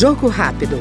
Jogo rápido.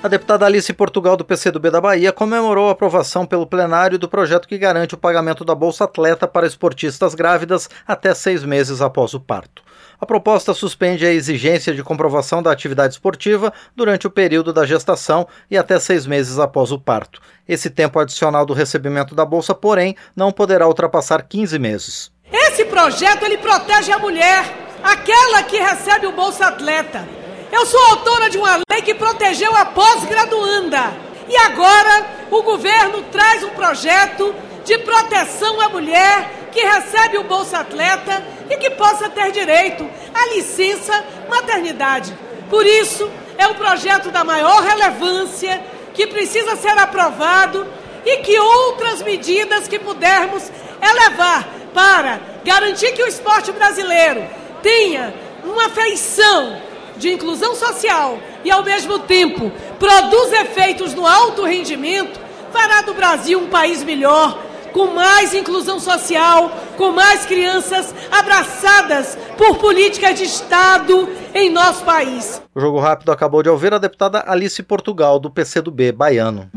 A deputada Alice Portugal do PCdoB da Bahia comemorou a aprovação pelo plenário do projeto que garante o pagamento da Bolsa Atleta para esportistas grávidas até seis meses após o parto. A proposta suspende a exigência de comprovação da atividade esportiva durante o período da gestação e até seis meses após o parto. Esse tempo adicional do recebimento da bolsa, porém, não poderá ultrapassar 15 meses. Esse projeto ele protege a mulher, aquela que recebe o Bolsa Atleta. Eu sou autora de uma lei que protegeu a pós-graduanda. E agora o governo traz um projeto de proteção à mulher que recebe o Bolsa Atleta e que possa ter direito à licença maternidade. Por isso, é um projeto da maior relevância que precisa ser aprovado e que outras medidas que pudermos elevar para garantir que o esporte brasileiro tenha uma feição de inclusão social e, ao mesmo tempo, produz efeitos no alto rendimento, fará do Brasil um país melhor, com mais inclusão social, com mais crianças abraçadas por políticas de Estado em nosso país. O Jogo Rápido acabou de ouvir a deputada Alice Portugal, do PCdoB baiano.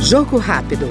Jogo Rápido.